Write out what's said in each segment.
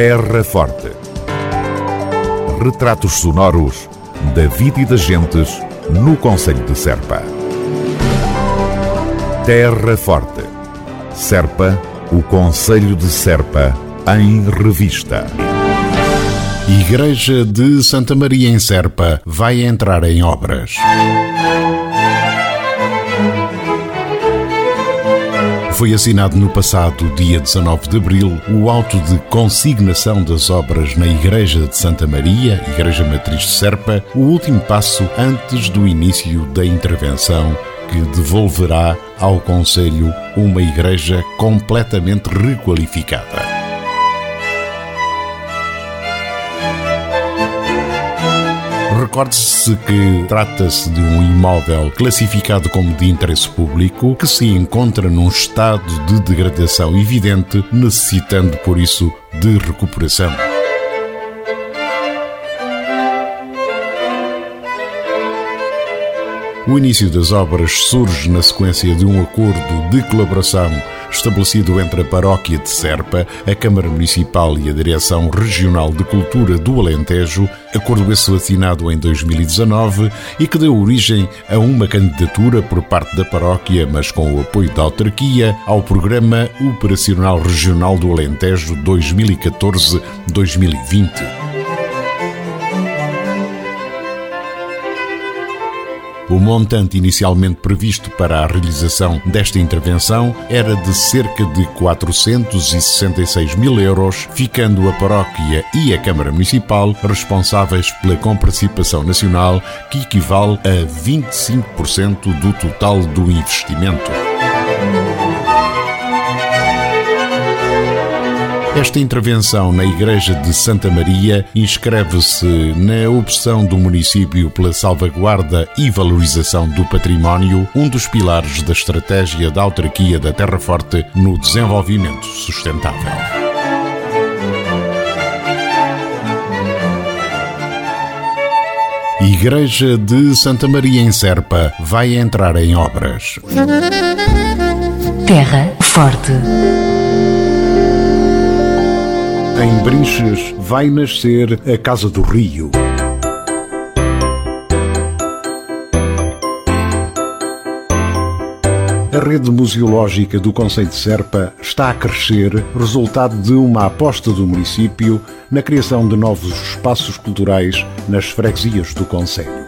Terra Forte. Retratos sonoros da vida e das gentes no Conselho de Serpa. Terra Forte. Serpa, o Conselho de Serpa, em revista. Igreja de Santa Maria em Serpa vai entrar em obras. Foi assinado no passado dia 19 de abril o auto de consignação das obras na Igreja de Santa Maria, Igreja Matriz de Serpa, o último passo antes do início da intervenção que devolverá ao Conselho uma igreja completamente requalificada. Recorde-se que trata-se de um imóvel classificado como de interesse público que se encontra num estado de degradação evidente, necessitando por isso de recuperação. O início das obras surge na sequência de um acordo de colaboração estabelecido entre a Paróquia de Serpa, a Câmara Municipal e a Direção Regional de Cultura do Alentejo, acordo esse assinado em 2019 e que deu origem a uma candidatura por parte da paróquia, mas com o apoio da autarquia, ao Programa Operacional Regional do Alentejo 2014-2020. O montante inicialmente previsto para a realização desta intervenção era de cerca de 466 mil euros, ficando a paróquia e a Câmara Municipal responsáveis pela comparticipação nacional, que equivale a 25% do total do investimento. Esta intervenção na Igreja de Santa Maria inscreve-se na opção do município pela salvaguarda e valorização do património, um dos pilares da estratégia da autarquia da Terra Forte no desenvolvimento sustentável. Igreja de Santa Maria em Serpa vai entrar em obras. Terra Forte. Em Brinches vai nascer a Casa do Rio. A rede museológica do Conselho de Serpa está a crescer, resultado de uma aposta do município na criação de novos espaços culturais nas freguesias do Conselho.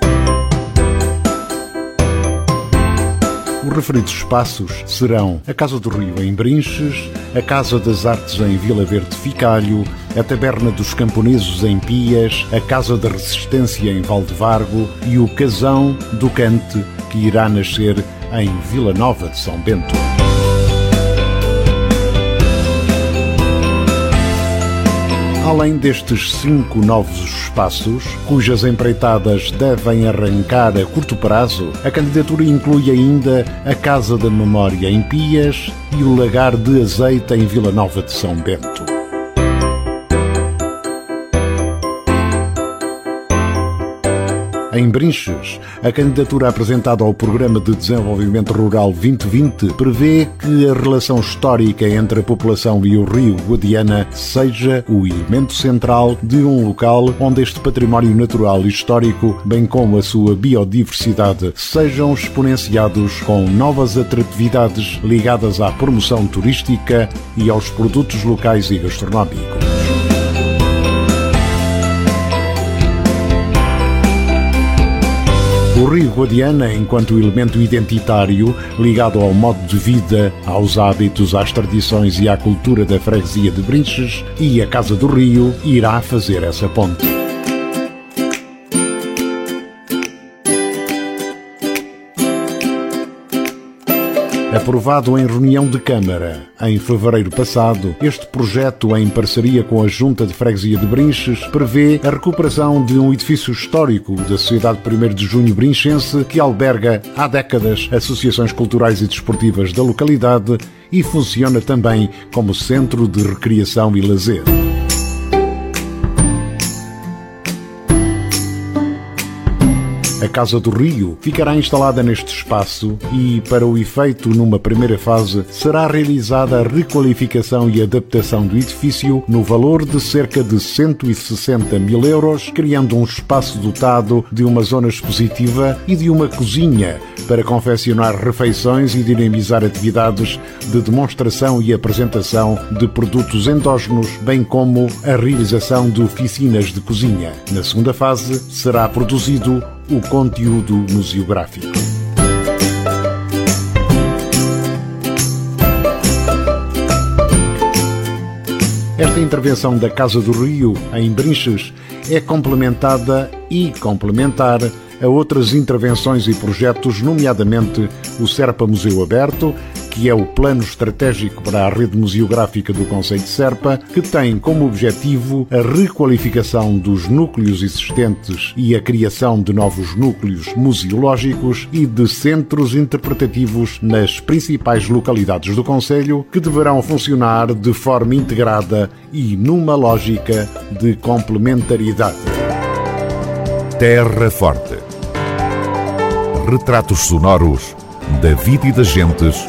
Os referidos espaços serão a Casa do Rio em Brinches, a Casa das Artes em Vila Verde Ficalho, a Taberna dos Camponeses em Pias, a Casa da Resistência em Valdevargo e o Casão do Cante, que irá nascer em Vila Nova de São Bento. Além destes cinco novos espaços, cujas empreitadas devem arrancar a curto prazo, a candidatura inclui ainda a Casa da Memória em Pias e o Lagar de Azeite em Vila Nova de São Bento. Em Brinches, a candidatura apresentada ao Programa de Desenvolvimento Rural 2020 prevê que a relação histórica entre a população e o rio Guadiana seja o elemento central de um local onde este património natural e histórico, bem como a sua biodiversidade, sejam exponenciados com novas atratividades ligadas à promoção turística e aos produtos locais e gastronómicos. O Rio Guadiana, enquanto elemento identitário ligado ao modo de vida, aos hábitos, às tradições e à cultura da freguesia de Brinches e a Casa do Rio, irá fazer essa ponte. Aprovado em reunião de Câmara em fevereiro passado, este projeto, em parceria com a Junta de Freguesia de Brinches, prevê a recuperação de um edifício histórico da Sociedade 1 de Junho Brinchense que alberga há décadas associações culturais e desportivas da localidade e funciona também como centro de recreação e lazer. A Casa do Rio ficará instalada neste espaço e, para o efeito numa primeira fase, será realizada a requalificação e adaptação do edifício no valor de cerca de 160 mil euros, criando um espaço dotado de uma zona expositiva e de uma cozinha para confeccionar refeições e dinamizar atividades de demonstração e apresentação de produtos endógenos, bem como a realização de oficinas de cozinha. Na segunda fase, será produzido o conteúdo museográfico. Esta intervenção da Casa do Rio, em Brinches, é complementada e complementar a outras intervenções e projetos, nomeadamente o Serpa Museu Aberto, que é o plano estratégico para a rede museográfica do Conselho de Serpa, que tem como objetivo a requalificação dos núcleos existentes e a criação de novos núcleos museológicos e de centros interpretativos nas principais localidades do Conselho, que deverão funcionar de forma integrada e numa lógica de complementaridade. Terra Forte. Retratos sonoros da vida e das gentes